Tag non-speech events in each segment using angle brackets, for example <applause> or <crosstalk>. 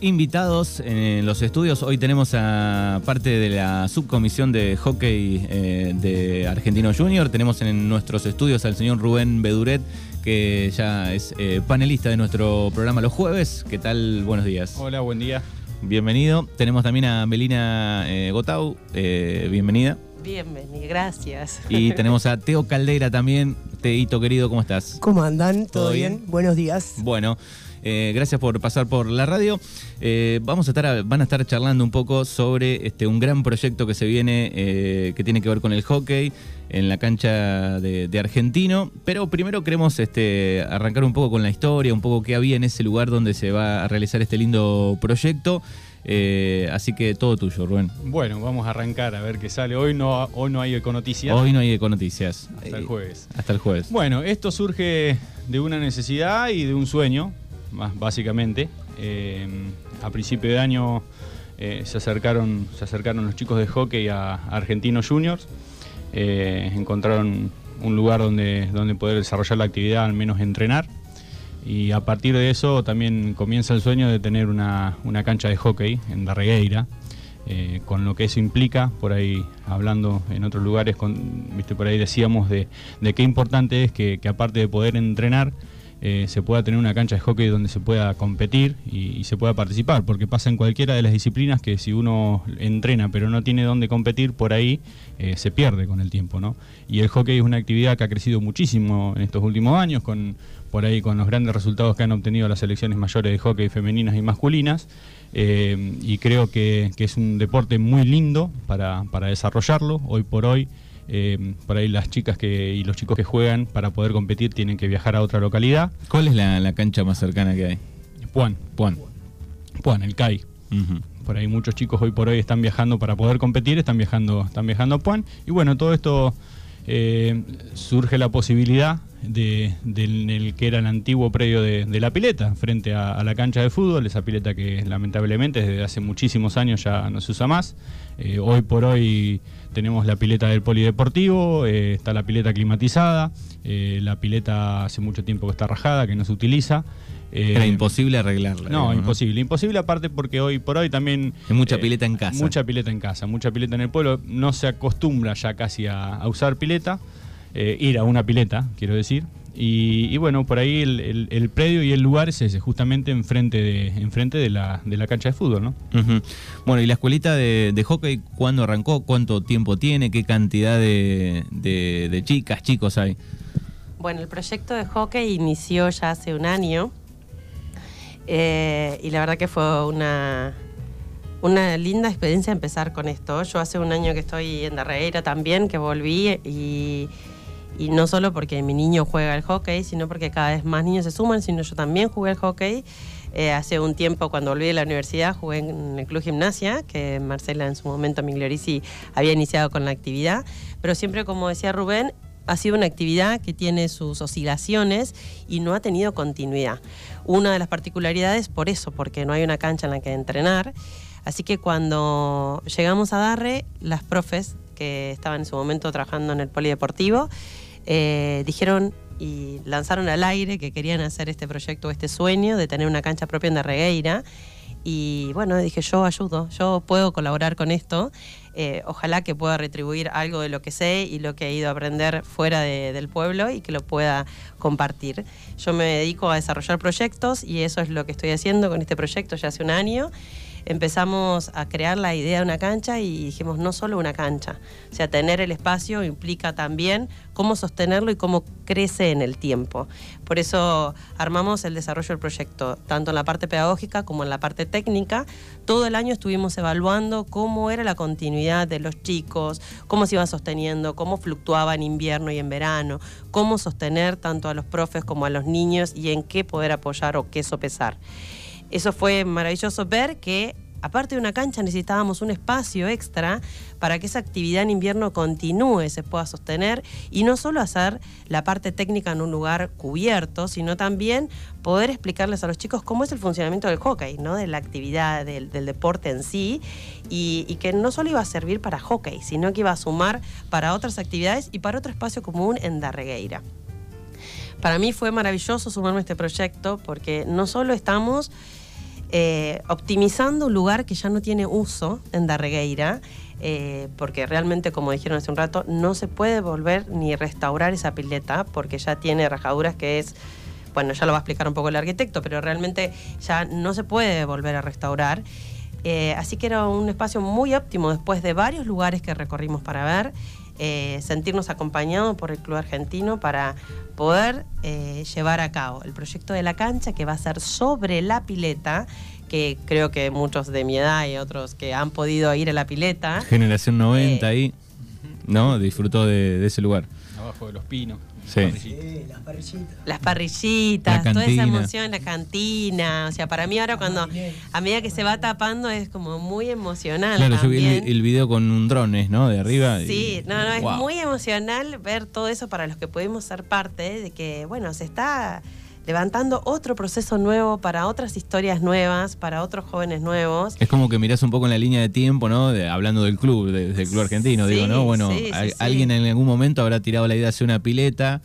invitados en los estudios. Hoy tenemos a parte de la subcomisión de hockey eh, de Argentino Junior. Tenemos en nuestros estudios al señor Rubén Beduret, que ya es eh, panelista de nuestro programa los jueves. ¿Qué tal? Buenos días. Hola, buen día. Bienvenido. Tenemos también a Melina eh, Gotau. bienvenida. Bienvenida, gracias. Y <laughs> tenemos a Teo Caldeira también. Teito querido, ¿cómo estás? ¿Cómo andan? ¿Todo, bien? Buenos días. Bueno. Eh, gracias por pasar por la radio. Eh, vamos a estar, van a estar charlando un poco sobre este, un gran proyecto que se viene, eh, que tiene que ver con el hockey en la cancha de, Argentino. Pero primero queremos este, arrancar un poco con la historia, un poco qué había en ese lugar donde se va a realizar este lindo proyecto. así que todo tuyo, Rubén. Bueno, vamos a arrancar a ver qué sale. Hoy no, hoy no hay econoticias. Hoy no hay econoticias. Hasta el jueves. Hasta el jueves. Bueno, esto surge de una necesidad y de un sueño más básicamente. Eh, a principio de año eh, se, acercaron, se acercaron los chicos de hockey a, Argentinos Juniors, eh, encontraron un lugar donde, donde poder desarrollar la actividad, al menos entrenar. Y a partir de eso también comienza el sueño de tener una, cancha de hockey en la Regueira, con lo que eso implica, por ahí hablando en otros lugares, con, por ahí decíamos de, qué importante es que aparte de poder entrenar, eh, se pueda tener una cancha de hockey donde se pueda competir y, se pueda participar, porque pasa en cualquiera de las disciplinas que si uno entrena pero no tiene dónde competir, por ahí eh, se pierde con el tiempo, ¿no? Y el hockey es una actividad que ha crecido muchísimo en estos últimos años, con por ahí con los grandes resultados que han obtenido las selecciones mayores de hockey femeninas y masculinas, eh, y creo que, es un deporte muy lindo para, para desarrollarlo, hoy por hoy. Eh, por ahí las chicas que, y los chicos que juegan para poder competir tienen que viajar a otra localidad. ¿Cuál es la, cancha más cercana que hay? Puan. Puan. Puan, el CAI. Por ahí muchos chicos hoy por hoy están viajando para poder competir, están viajando, están viajando a Puan. Y bueno, todo esto eh, surge la posibilidad de, del que era el antiguo predio de, la pileta, frente a, la cancha de fútbol, esa pileta que lamentablemente desde hace muchísimos años ya no se usa más. Eh, hoy por hoy tenemos la pileta del polideportivo, eh, está la pileta climatizada, eh, la pileta hace mucho tiempo que está rajada, que no se utiliza. Era imposible arreglarla. No, imposible. Imposible aparte porque hoy por hoy también... Hay mucha pileta en casa. Mucha pileta en casa, mucha pileta en el pueblo. No se acostumbra ya casi a usar pileta. ir a una pileta, quiero decir. Y, bueno, por ahí el, predio y el lugar es ese, justamente enfrente de, enfrente de, la, de la cancha de fútbol, ¿no? Bueno, ¿y la escuelita de, hockey cuándo arrancó? ¿Cuánto tiempo tiene? ¿Qué cantidad de, chicas, chicos hay? Bueno, el proyecto de hockey inició ya hace un año eh, y la verdad que fue una, una linda experiencia empezar con esto. Yo hace un año que estoy en Darreira también, que volví y y no solo porque mi niño juega al hockey, sino porque cada vez más niños se suman, sino yo también jugué al hockey. Eh, hace un tiempo, cuando volví de la universidad, jugué en el Club Gimnasia, que Marcela en su momento, Migliorisi, había iniciado con la actividad. Pero siempre, como decía Rubén, ha sido una actividad que tiene sus oscilaciones y no ha tenido continuidad. Una de las particularidades por eso, porque no hay una cancha en la que entrenar. Así que cuando llegamos a Darre, las profes que estaban en su momento trabajando en el polideportivo, eh, dijeron y lanzaron al aire que querían hacer este proyecto, este sueño de tener una cancha propia en de Regueira. Y bueno, dije, yo ayudo, yo puedo colaborar con esto. Eh, ojalá que pueda retribuir algo de lo que sé y lo que he ido a aprender fuera del pueblo y que lo pueda compartir. Yo me dedico a desarrollar proyectos y eso es lo que estoy haciendo con este proyecto ya hace un año empezamos a crear la idea de una cancha y dijimos no solo una cancha, o sea, tener el espacio implica también cómo sostenerlo y cómo crece en el tiempo. Por eso armamos el desarrollo del proyecto, tanto en la parte pedagógica como en la parte técnica. Todo el año estuvimos evaluando cómo era la continuidad de los chicos, cómo se iban sosteniendo, cómo fluctuaba en invierno y en verano, cómo sostener tanto a los profes como a los niños y en qué poder apoyar o qué sopesar. Eso fue maravilloso ver que aparte de una cancha necesitábamos un espacio extra para que esa actividad en invierno continúe, se pueda sostener y no solo hacer la parte técnica en un lugar cubierto, sino también poder explicarles a los chicos cómo es el funcionamiento del hockey, ¿no? de la actividad del, deporte en sí y, y, que no solo iba a servir para hockey, sino que iba a sumar para otras actividades y para otro espacio común en Darregueira. Para mí fue maravilloso sumarme a este proyecto porque no solo estamos eh, optimizando un lugar que ya no tiene uso en Darregueira, eh, porque realmente, como dijeron hace un rato, no se puede volver ni restaurar esa pileta, porque ya tiene rajaduras que es, bueno, ya lo va a explicar un poco el arquitecto, pero realmente ya no se puede volver a restaurar. Eh, así que era un espacio muy óptimo después de varios lugares que recorrimos para ver. Sentirnos acompañados por el Club Argentino para poder llevar a cabo el proyecto de la cancha que va a ser sobre la pileta que creo que muchos de mi edad y otros que han podido ir a la pileta. Generación 90 eh, ahí, ¿no? Disfrutó de, ese lugar. Abajo de los pinos. Sí. las parrillitas. Las parrillitas, toda esa emoción, la cantina. O sea, para mí ahora cuando, a medida que se va tapando, es como muy emocional. Claro, yo vi el, video con un drone, ¿no? De arriba. Sí, no, no, es muy emocional ver todo eso para los que pudimos ser parte de que, bueno, se está levantando otro proceso nuevo para otras historias nuevas, para otros jóvenes nuevos. Es como que mirás un poco en la línea de tiempo, ¿no? hablando del club, del club argentino, digo, ¿no? Bueno, alguien en algún momento habrá tirado la idea de hacer una pileta.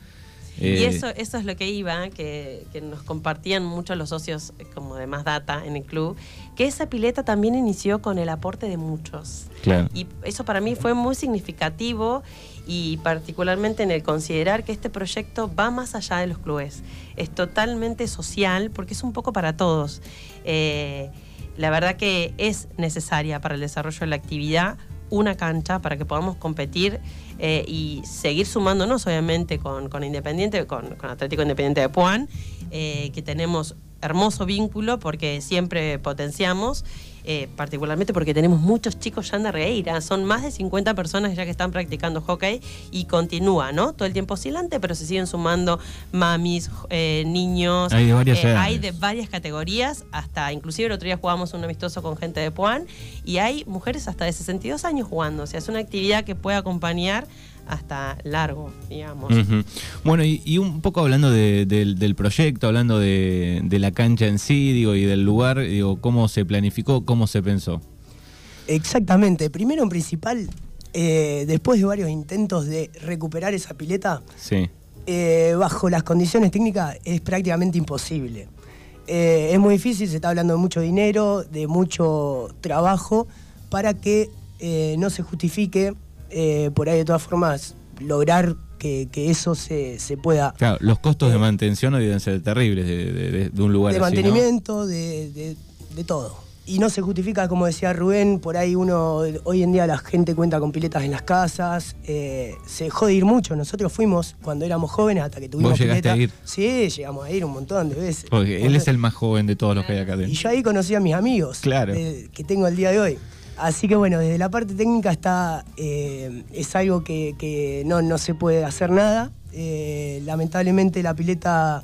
y eh, eso, eso es lo que iba, que, que, nos compartían mucho los socios eh, como de más data en el club, que esa pileta también inició con el aporte de muchos. Claro. Y eso para mí fue muy significativo y particularmente en el considerar que este proyecto va más allá de los clubes. Es totalmente social porque es un poco para todos. Eh, la verdad que es necesaria para el desarrollo de la actividad una cancha para que podamos competir eh, y seguir sumándonos, obviamente, con, Independiente, con, Atlético Independiente de Puan, eh, que tenemos hermoso vínculo porque siempre potenciamos eh, particularmente porque tenemos muchos chicos ya en Regueira, son más de 50 personas ya que están practicando hockey y continúa, ¿no? Todo el tiempo oscilante, pero se siguen sumando mamis, eh, niños. Hay de varias eh, Hay de varias categorías, hasta inclusive el otro día jugamos un amistoso con gente de Puan y hay mujeres hasta de 62 años jugando, o sea, es una actividad que puede acompañar hasta largo, digamos. Bueno, y, un poco hablando del proyecto, hablando de, la cancha en sí, digo, y del lugar, digo, cómo se planificó, cómo se pensó. Exactamente. Primero en principal, eh, después de varios intentos de recuperar esa pileta, eh, bajo las condiciones técnicas es prácticamente imposible. Eh, es muy difícil, se está hablando de mucho dinero, de mucho trabajo, para que no se justifique eh, por ahí de todas formas lograr que, eso se, pueda... Claro, los costos de eh, mantención deben ser terribles de, un lugar de mantenimiento, de, todo. Y no se justifica, como decía Rubén, por ahí uno, hoy en día la gente cuenta con piletas en las casas, eh, se dejó de ir mucho. Nosotros fuimos cuando éramos jóvenes hasta que tuvimos ¿Vos llegaste a ir? Sí, llegamos a ir un montón de veces. Porque él es el más joven de todos los que hay acá adentro. Y yo ahí conocí a mis amigos claro. que tengo el día de hoy. Así que bueno, desde la parte técnica está, eh, es algo que, no, se puede hacer nada. Eh, lamentablemente la pileta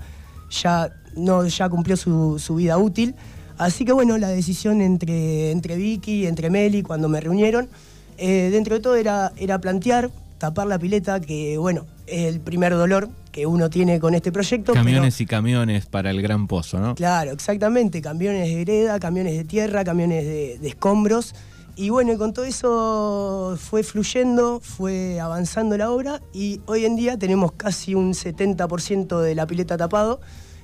ya, no, ya cumplió su, vida útil. Así que bueno, la decisión entre, entre Vicky, entre Meli, cuando me reunieron, eh, dentro de todo era, era plantear, tapar la pileta, que bueno, es el primer dolor que uno tiene con este proyecto. Camiones y camiones para el gran pozo, ¿no? Claro, exactamente, camiones de greda, camiones de tierra, camiones de escombros. Y bueno, con todo eso fue fluyendo, fue avanzando la obra y hoy en día tenemos casi un 70% de la pileta tapado.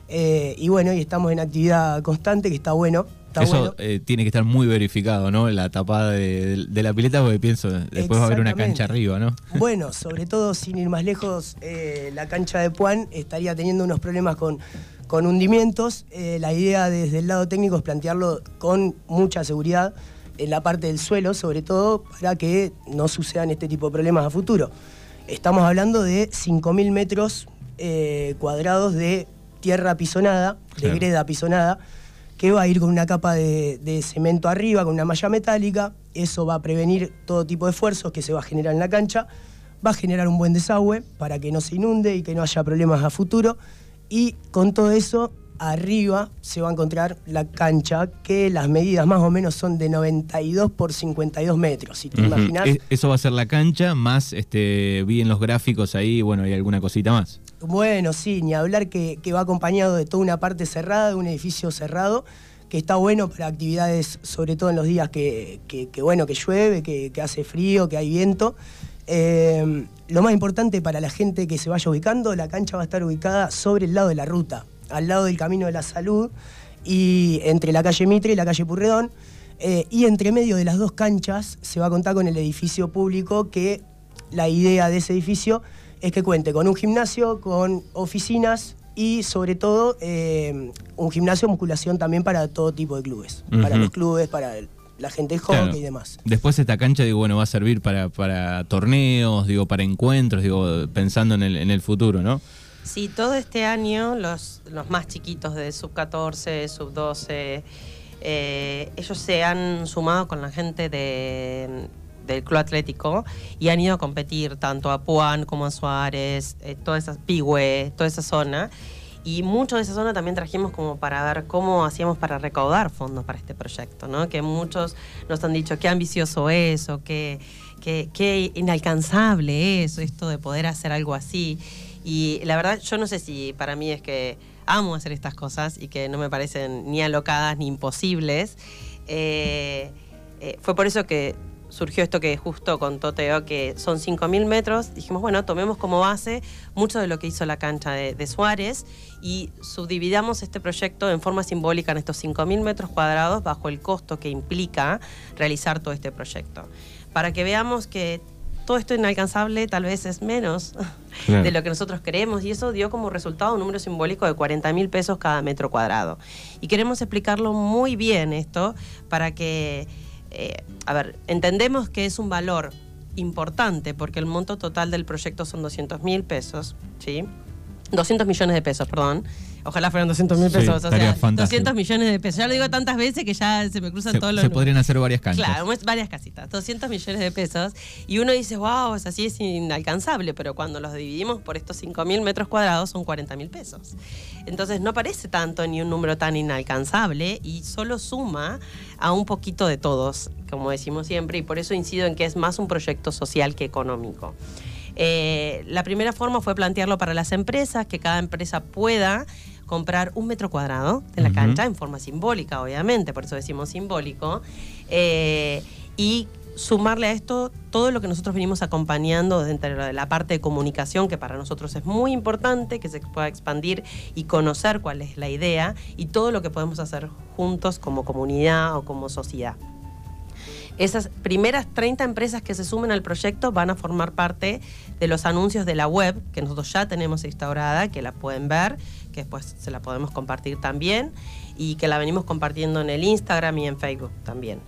Eh, y bueno, y estamos en actividad constante, que está bueno. Eso eh, tiene que estar muy verificado, ¿no? La tapada de, la pileta, porque pienso, después va a haber una cancha arriba, ¿no? <laughs> Bueno, sobre todo sin ir más lejos, eh, la cancha de Puan estaría teniendo unos problemas con, con hundimientos. la idea desde el lado técnico es plantearlo con mucha seguridad en la parte del suelo, sobre todo para que no sucedan este tipo de problemas a futuro. Estamos hablando de 5.000 metros eh, cuadrados de tierra pisonada, de greda pisonada, que va a ir con una capa de, cemento arriba, con una malla metálica. Eso va a prevenir todo tipo de esfuerzos que se va a generar en la cancha. Va a generar un buen desagüe para que no se inunde y que no haya problemas a futuro. Y con todo eso arriba se va a encontrar la cancha, que las medidas más o menos son de 92 por 52 metros. Si te imaginas. Eso va a ser la cancha, más este, vi en los gráficos ahí, bueno, hay alguna cosita más. Bueno, sí, ni hablar que, va acompañado de toda una parte cerrada, de un edificio cerrado, que está bueno para actividades, sobre todo en los días que, bueno, que llueve, que, hace frío, que hay viento. Eh, lo más importante para la gente que se vaya ubicando, la cancha va a estar ubicada sobre el lado de la ruta al lado del Camino de la Salud y entre la calle Mitre y la calle Purredón. Eh, y entre medio de las dos canchas se va a contar con el edificio público que la idea de ese edificio es que cuente con un gimnasio, con oficinas y sobre todo eh, un gimnasio de musculación también para todo tipo de clubes, para los clubes, para la gente de hockey y demás. Después esta cancha, digo, bueno, va a servir para, torneos, digo, para encuentros, digo, pensando en el, en el futuro, ¿no? Sí, todo este año los, los más chiquitos de sub 14, sub 12, eh, ellos se han sumado con la gente de, del Club Atlético y han ido a competir tanto a Puan como a Suárez, eh, toda esa Pigüe, toda esa zona. Y mucho de esa zona también trajimos como para ver cómo hacíamos para recaudar fondos para este proyecto, ¿no? Que muchos nos han dicho qué ambicioso es o qué, qué, qué inalcanzable es esto de poder hacer algo así. Y la verdad, yo no sé si para mí es que amo hacer estas cosas y que no me parecen ni alocadas ni imposibles. Eh, eh, fue por eso que surgió esto que justo contó Teo, que son 5.000 metros. Dijimos, bueno, tomemos como base mucho de lo que hizo la cancha de, Suárez y subdividamos este proyecto en forma simbólica en estos 5.000 metros cuadrados bajo el costo que implica realizar todo este proyecto. Para que veamos que todo esto inalcanzable tal vez es menos <laughs> de lo que nosotros queremos y eso dio como resultado un número simbólico de 40 mil pesos cada metro cuadrado. Y queremos explicarlo muy bien esto para que, eh, a ver, entendemos que es un valor importante porque el monto total del proyecto son 200 mil pesos, ¿sí? 200 millones de pesos, perdón. Ojalá fueran 200 mil pesos. o sea, 200 millones de pesos. Ya lo digo tantas veces que ya se me cruzan todos los. Se podrían hacer varias canchas. Claro, varias casitas. 200 millones de pesos. Y uno dice, wow, es así, es inalcanzable. Pero cuando los dividimos por estos 5 mil metros cuadrados son 40 mil pesos. Entonces no parece tanto ni un número tan inalcanzable y solo suma a un poquito de todos, como decimos siempre. Y por eso incido en que es más un proyecto social que económico. Eh, la primera forma fue plantearlo para las empresas, que cada empresa pueda comprar un metro cuadrado de la cancha en forma simbólica, obviamente, por eso decimos simbólico, eh, y sumarle a esto todo lo que nosotros venimos acompañando dentro de la parte de comunicación, que para nosotros es muy importante, que se pueda expandir y conocer cuál es la idea y todo lo que podemos hacer juntos como comunidad o como sociedad. Esas primeras 30 empresas que se sumen al proyecto van a formar parte de los anuncios de la web, que nosotros ya tenemos instaurada, que la pueden ver, que después se la podemos compartir también, y que la venimos compartiendo en el Instagram y en Facebook también.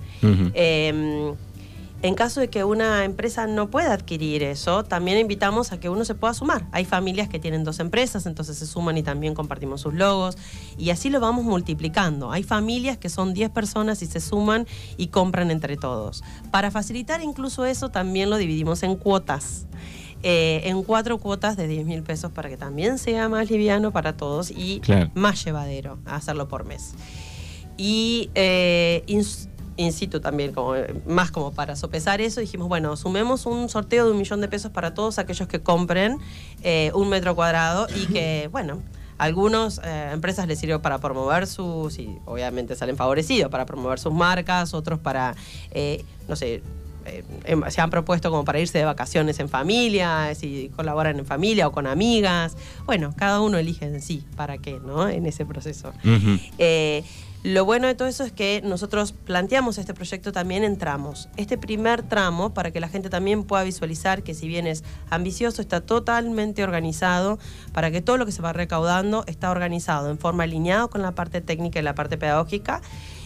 En caso de que una empresa no pueda adquirir eso, también invitamos a que uno se pueda sumar. Hay familias que tienen dos empresas, entonces se suman y también compartimos sus logos y así lo vamos multiplicando. Hay familias que son 10 personas y se suman y compran entre todos. Para facilitar incluso eso, también lo dividimos en cuotas. Eh, en cuatro cuotas de 10 mil pesos para que también sea más liviano para todos y más llevadero hacerlo por mes. Y eh, in situ también, como, más como para sopesar eso, dijimos, bueno, sumemos un sorteo de un millón de pesos para todos aquellos que compren eh, un metro cuadrado y que, <laughs> bueno, algunas eh, empresas les sirve para promover sus, y obviamente salen favorecidos, para promover sus marcas, otros para, eh, no sé, se han propuesto como para irse de vacaciones en familia, si colaboran en familia o con amigas. Bueno, cada uno elige en sí para qué, ¿no? En ese proceso. Lo bueno de todo eso es que nosotros planteamos este proyecto también en tramos. Este primer tramo, para que la gente también pueda visualizar que si bien es ambicioso, está totalmente organizado, para que todo lo que se va recaudando está organizado en forma alineada con la parte técnica y la parte pedagógica,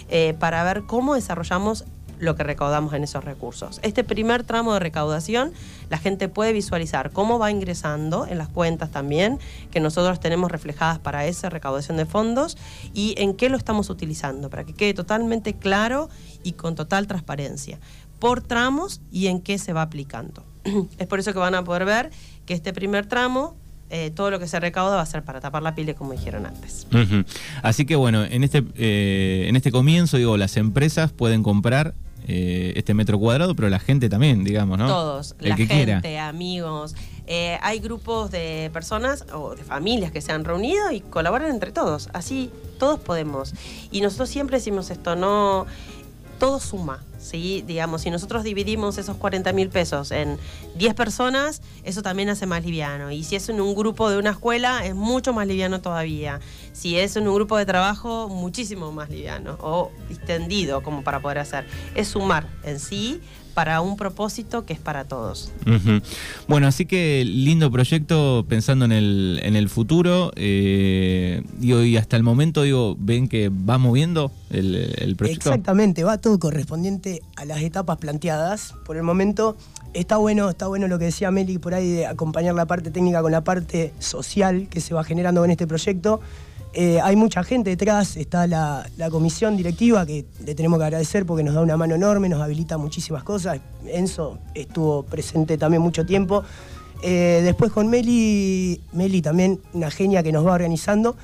eh, para ver cómo desarrollamos lo que recaudamos en esos recursos. Este primer tramo de recaudación, la gente puede visualizar cómo va ingresando en las cuentas también, que nosotros tenemos reflejadas para esa recaudación de fondos, y en qué lo estamos utilizando, para que quede totalmente claro y con total transparencia, por tramos y en qué se va aplicando. <clears throat> es por eso que van a poder ver que este primer tramo eh, todo lo que se recauda va a ser para tapar la pile, como dijeron antes. Así que bueno, en este, eh, en este comienzo, digo, las empresas pueden comprar eh, este metro cuadrado, pero la gente también, digamos, ¿no? Todos, la gente, amigos. Eh, hay grupos de personas o de familias que se han reunido y colaboran entre todos. Así todos podemos. Y nosotros siempre decimos esto, no todo suma. ¿sí? Digamos, si nosotros dividimos esos 40 mil pesos en 10 personas, eso también hace más liviano. Y si es en un grupo de una escuela, es mucho más liviano todavía. Si es en un grupo de trabajo, muchísimo más liviano o extendido como para poder hacer. Es sumar en sí para un propósito que es para todos. Bueno, así que lindo proyecto pensando en el, en el futuro. Eh, y hasta el momento, digo, ven que va moviendo el, proyecto. Exactamente, va todo correspondiente a las etapas planteadas. Por el momento está bueno, está bueno lo que decía Meli por ahí de acompañar la parte técnica con la parte social que se va generando con este proyecto. Eh, hay mucha gente detrás, está la, comisión directiva que le tenemos que agradecer porque nos da una mano enorme, nos habilita muchísimas cosas. Enzo estuvo presente también mucho tiempo. Eh, después con Meli, Meli también una genia que nos va organizando.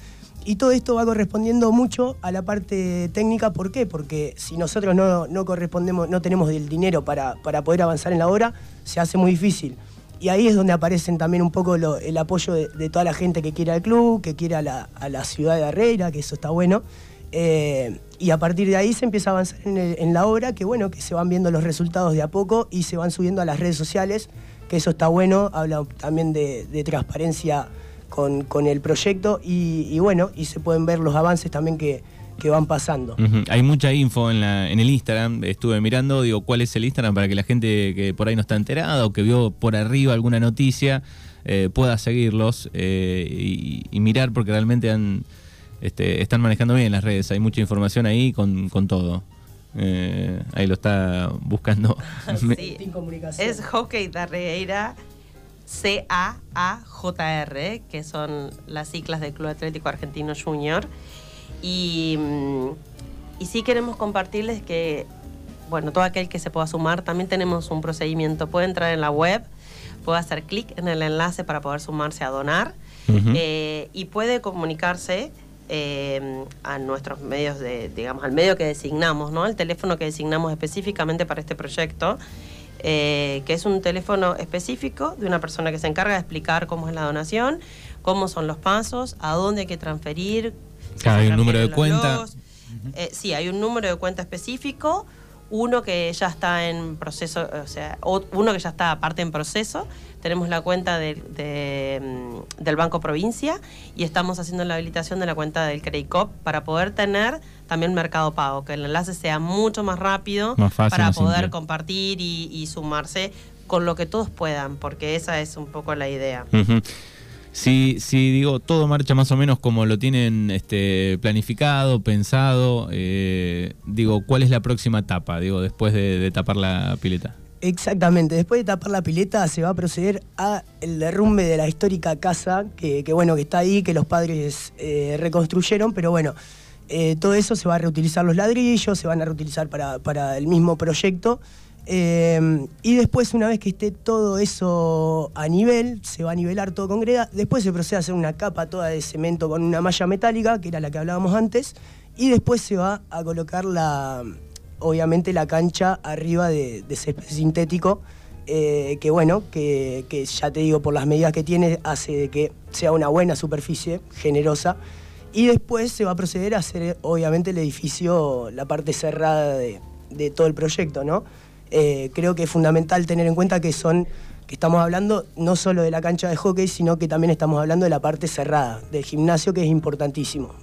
Y todo esto va correspondiendo mucho a la parte técnica. ¿Por qué? Porque si nosotros no, correspondemos, no tenemos el dinero para, para poder avanzar en la obra, se hace muy difícil. Y ahí es donde aparecen también un poco el apoyo de, toda la gente que quiere al club, que quiere a la, ciudad de Herrera, que eso está bueno. Eh, y a partir de ahí se empieza a avanzar en, la obra, que bueno, que se van viendo los resultados de a poco y se van subiendo a las redes sociales, que eso está bueno, habla también de, transparencia con, el proyecto y, y, bueno, y se pueden ver los avances también que, que van pasando. Hay mucha info en, la, en el Instagram, estuve mirando, digo, ¿cuál es el Instagram para que la gente que por ahí no está enterada o que vio por arriba alguna noticia eh, pueda seguirlos eh, y, mirar porque realmente han, este, están manejando bien las redes, hay mucha información ahí con, todo. Eh, ahí lo está buscando. <laughs> Sí. Es Hockey Darreira C-A-A-J-R, que son las siglas del Club Atlético Argentino Junior. Y, y sí queremos compartirles que, bueno, todo aquel que se pueda sumar, también tenemos un procedimiento. Puede entrar en la web, puede hacer clic en el enlace para poder sumarse a donar eh, y puede comunicarse eh, a nuestros medios de, digamos, al medio que designamos, ¿no? El teléfono que designamos específicamente para este proyecto. Eh, que es un teléfono específico de una persona que se encarga de explicar cómo es la donación, cómo son los pasos, a dónde hay que transferir, hay un número de cuenta. Eh, sí, hay un número de cuenta específico, uno que ya está en proceso, o sea, uno que ya está aparte en proceso. Tenemos la cuenta mm, del Banco Provincia y estamos haciendo la habilitación de la cuenta del Credicop para poder tener también Mercado Pago, que el enlace sea mucho más rápido para poder compartir y, sumarse con lo que todos puedan, porque esa es un poco la idea. Si, si digo, todo marcha más o menos como lo tienen este, planificado, pensado, eh, digo, ¿cuál es la próxima etapa, digo, después de, tapar la pileta? Exactamente, después de tapar la pileta se va a proceder a el derrumbe de la histórica casa, que, bueno, que está ahí, que los padres eh, reconstruyeron, pero bueno, eh, todo eso se va a reutilizar los ladrillos, se van a reutilizar para, para el mismo proyecto. Em, y después, una vez que esté todo eso a nivel, se va a nivelar todo con greda. Después se procede a hacer una capa toda de cemento con una malla metálica, que era la que hablábamos antes. Y después se va a colocar la, obviamente, la cancha arriba de, de césped sintético. Eh, que bueno, que, que, ya te digo, por las medidas que tiene, hace de que sea una buena superficie, generosa. Y después se va a proceder a hacer, obviamente, el edificio, la parte cerrada de, de todo el proyecto, ¿no? Eh, creo que es fundamental tener en cuenta que son que estamos hablando no solo de la cancha de hockey, sino que también estamos hablando de la parte cerrada del gimnasio, que es importantísimo.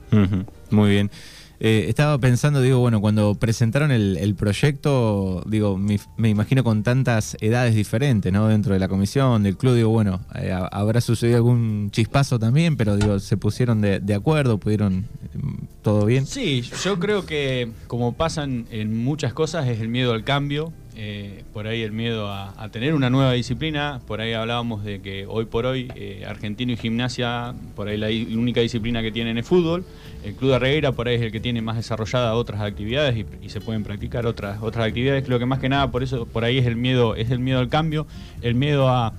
Muy bien. Eh, estaba pensando, digo, bueno, cuando presentaron el, proyecto, digo, me, imagino con tantas edades diferentes, ¿no? Dentro de la comisión, del club, digo, bueno, eh, habrá sucedido algún chispazo también, pero digo, se pusieron de, de acuerdo, pudieron, todo bien. Sí, yo creo que como pasan en muchas cosas es el miedo al cambio, eh, por ahí el miedo a, tener una nueva disciplina, por ahí hablábamos de que hoy por hoy eh, Argentino y Gimnasia, por ahí la, única disciplina que tienen es fútbol, el Club de Reguera por ahí es el que tiene más desarrollada otras actividades y, se pueden practicar otras, otras actividades, creo que más que nada por eso por ahí es el miedo, es el miedo al cambio, el miedo a,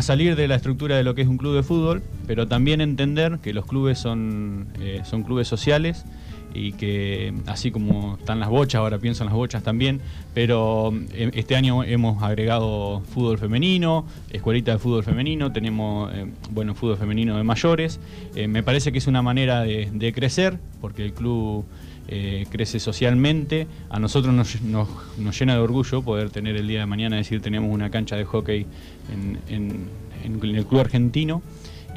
salir de la estructura de lo que es un club de fútbol, pero también entender que los clubes son, eh, son clubes sociales y que así como están las bochas, ahora pienso en las bochas también, pero eh, este año hemos agregado fútbol femenino, escuelita de fútbol femenino, tenemos eh, bueno fútbol femenino de mayores, eh, me parece que es una manera de, crecer, porque el club crece socialmente. A nosotros nos, nos, llena de orgullo poder tener el día de mañana, decir, tenemos una cancha de hockey en, el club argentino.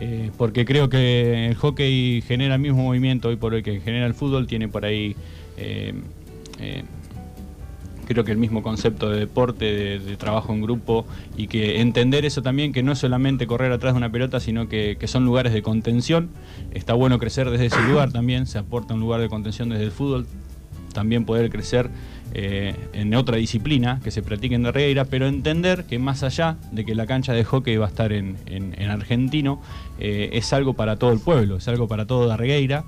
Eh, porque creo que el hockey genera el mismo movimiento hoy por hoy que genera el fútbol, tiene por ahí eh, creo que el mismo concepto de deporte, de, trabajo en grupo y que entender eso también, que no es solamente correr atrás de una pelota, sino que, son lugares de contención. Está bueno crecer desde ese lugar también, se aporta un lugar de contención desde el fútbol, también poder crecer eh, en otra disciplina que se practique en Darreira, pero entender que más allá de que la cancha de hockey va a estar en, argentino, eh, es algo para todo el pueblo, es algo para todo Darreira.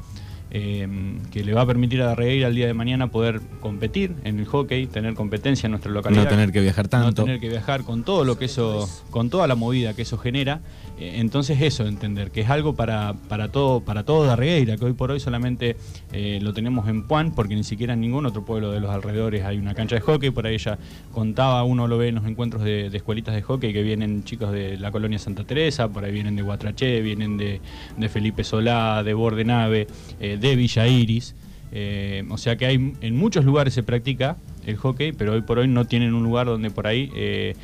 Em, que le va a permitir a Darregueira el día de mañana poder competir en el hockey, tener competencia en nuestra localidad. No tener que viajar tanto. No tener que viajar con todo lo que eso, con toda la movida que eso genera. Eh, entonces eso, entender que es algo para, para todo, para todo Darregueira, que hoy por hoy solamente eh, lo tenemos en Puan, porque ni siquiera en ningún otro pueblo de los alrededores hay una cancha de hockey. Por ahí ya contaba, uno lo ve en los encuentros de, escuelitas de hockey, que vienen chicos de la colonia Santa Teresa, por ahí vienen de Guatraché, vienen de, Felipe Solá, de Bordenave, eh, de Villa Iris. Eh, o sea que hay en muchos lugares se practica el hockey, pero hoy por hoy no tienen un lugar donde por ahí eh,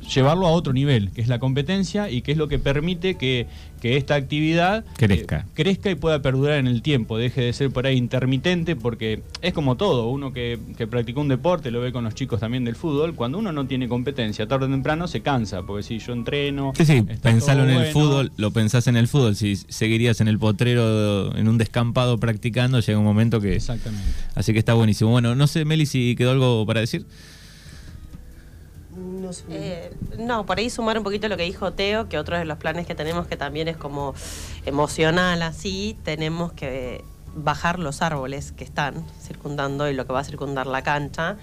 llevarlo a otro nivel, que es la competencia y que es lo que permite que, esta actividad eh, crezca. crezca y pueda perdurar en el tiempo, deje de ser por ahí intermitente, porque es como todo, uno que, que practicó un deporte, lo ve con los chicos también del fútbol, cuando uno no tiene competencia, tarde o temprano se cansa, porque si yo entreno... Sí, sí, pensalo en el fútbol, lo pensás en el fútbol, si seguirías en el potrero, en un descampado practicando, llega un momento que... Exactamente. Así que está buenísimo. Bueno, no sé, Meli, si quedó algo para decir. Eh, no, por ahí sumar un poquito lo que dijo Teo, que otro de los planes que tenemos que también es como emocional así, tenemos que bajar los árboles que están circundando y lo que va a circundar la cancha.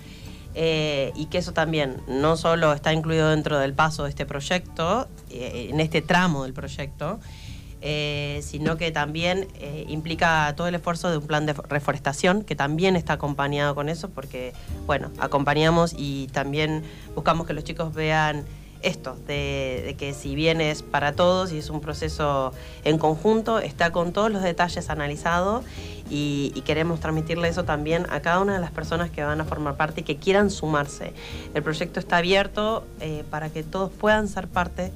Eh, y que eso también no solo está incluido dentro del paso de este proyecto, eh, en este tramo del proyecto, eh, sino que también eh, implica todo el esfuerzo de un plan de reforestación que también está acompañado con eso, porque, bueno, acompañamos y también buscamos que los chicos vean esto, de, que si bien es para todos y es un proceso en conjunto, está con todos los detalles analizados y, queremos transmitirle eso también a cada una de las personas que van a formar parte y que quieran sumarse. El proyecto está abierto eh, para que todos puedan ser parte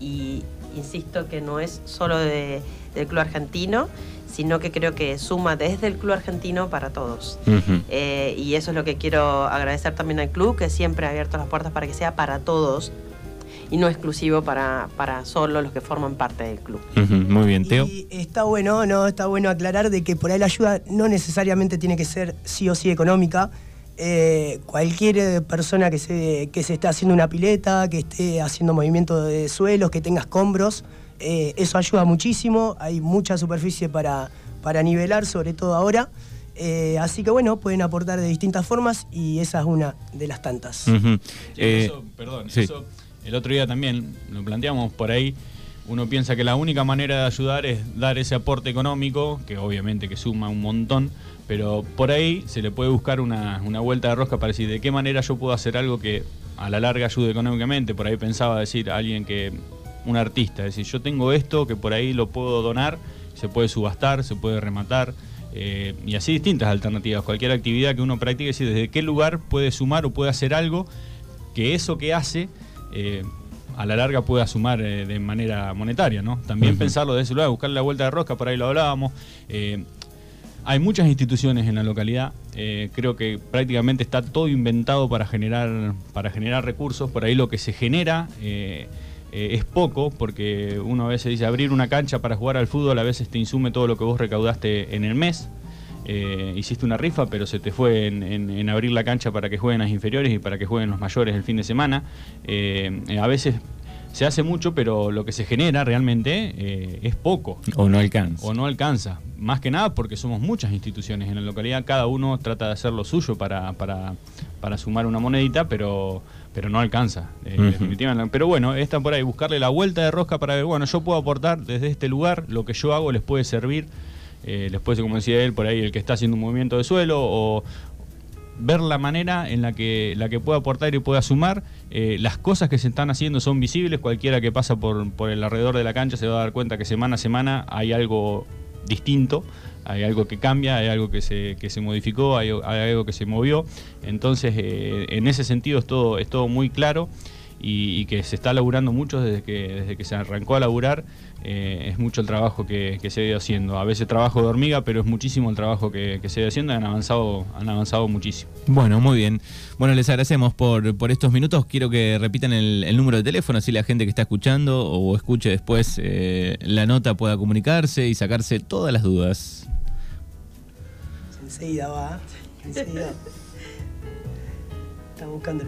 y, insisto que no es solo del club argentino, sino que creo que suma desde el club argentino para todos. Eh, y eso es lo que quiero agradecer también al club, que siempre ha abierto las puertas para que sea para todos y no exclusivo para, para solo los que forman parte del club. Muy bien, Teo. Y está bueno, no, está bueno aclarar de que por ahí la ayuda no necesariamente tiene que ser sí o sí económica. Eh, cualquier eh, persona que se, que se esté haciendo una pileta, que esté haciendo movimiento de suelos, que tenga escombros, eh, eso ayuda muchísimo, hay mucha superficie para, para nivelar, sobre todo ahora. así que bueno, pueden aportar de distintas formas y esa es una de las tantas. perdón, eso el otro día también lo planteamos por ahí. Uno piensa que la única manera de ayudar es dar ese aporte económico, que obviamente que suma un montón, pero por ahí se le puede buscar una, vuelta de rosca para decir de qué manera yo puedo hacer algo que a la larga ayude económicamente. Por ahí pensaba decir alguien que, un artista, decir, yo tengo esto que por ahí lo puedo donar, se puede subastar, se puede rematar. Eh, y así distintas alternativas. Cualquier actividad que uno practique, decir, desde qué lugar puede sumar o puede hacer algo que eso que hace eh, a la larga pueda sumar eh, de manera monetaria, ¿no? También pensarlo de ese lugar, buscar la vuelta de rosca, por ahí lo hablábamos. Hay muchas instituciones en la localidad, eh, creo que prácticamente está todo inventado para generar, para generar recursos, por ahí lo que se genera eh, eh, es poco, porque uno a veces dice abrir una cancha para jugar al fútbol, a veces te insume todo lo que vos recaudaste en el mes. Hiciste una rifa, pero se te fue en, abrir la cancha para que jueguen las inferiores y para que jueguen los mayores el fin de semana. a veces se hace mucho, pero lo que se genera realmente eh, es poco. O no alcanza. O no alcanza. Más que nada porque somos muchas instituciones en la localidad, cada uno trata de hacer lo suyo para, para, para sumar una monedita, pero, pero no alcanza, eh, definitivamente. Pero bueno, está por ahí, buscarle la vuelta de rosca para ver, bueno, yo puedo aportar desde este lugar, lo que yo hago les puede servir. Eh, ser, como decía él, por ahí el que está haciendo un movimiento de suelo o, ver la manera en la que, la que pueda aportar y pueda sumar. Eh, las cosas que se están haciendo son visibles, cualquiera que pasa por, por el alrededor de la cancha se va a dar cuenta que semana a semana hay algo distinto hay algo que cambia, hay algo que se, que se modificó, hay, algo que se movió. Entonces, eh, en ese sentido es todo, es todo muy claro y, que se está laburando mucho desde que, desde que se arrancó a laburar. Eh, es mucho el trabajo que, se ha ido haciendo. A veces trabajo de hormiga, pero es muchísimo el trabajo que, se ha ido haciendo y han avanzado, han avanzado muchísimo. Bueno, muy bien. Bueno, les agradecemos por, por estos minutos. Quiero que repitan el, número de teléfono, así la gente que está escuchando o escuche después eh, la nota pueda comunicarse y sacarse todas las dudas. Enseguida va, enseguida. <laughs> Está buscando.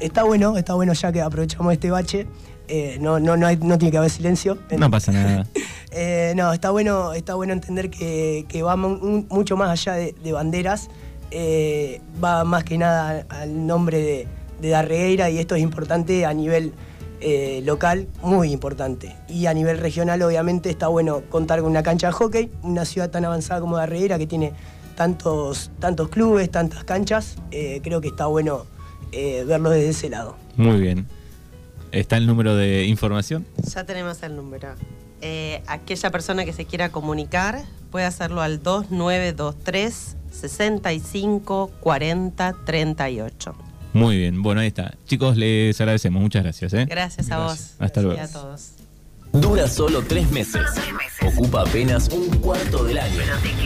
Está bueno, está bueno ya que aprovechamos este bache. Eh, no, no, no, no, tiene que haber silencio. No pasa nada. <laughs> Eh, no, está bueno, está bueno entender que, va mucho más allá de, banderas. Eh, va más que nada al nombre de, de Darregueira y esto es importante a nivel local, muy importante. Y a nivel regional, obviamente, está bueno contar con una cancha de hockey, una ciudad tan avanzada como Darregueira que tiene tantos, tantos clubes, tantas canchas. creo que está bueno eh, verlo desde ese lado. Muy bien. ¿Está el número de información? Ya tenemos el número. Eh, aquella persona que se quiera comunicar puede hacerlo al 2923 65 40 38. Muy bien, bueno, ahí está. Chicos, les agradecemos, muchas gracias. ¿eh? Gracias a vos. Hasta luego. a todos. Dura solo tres meses. Ocupa apenas un cuarto del año.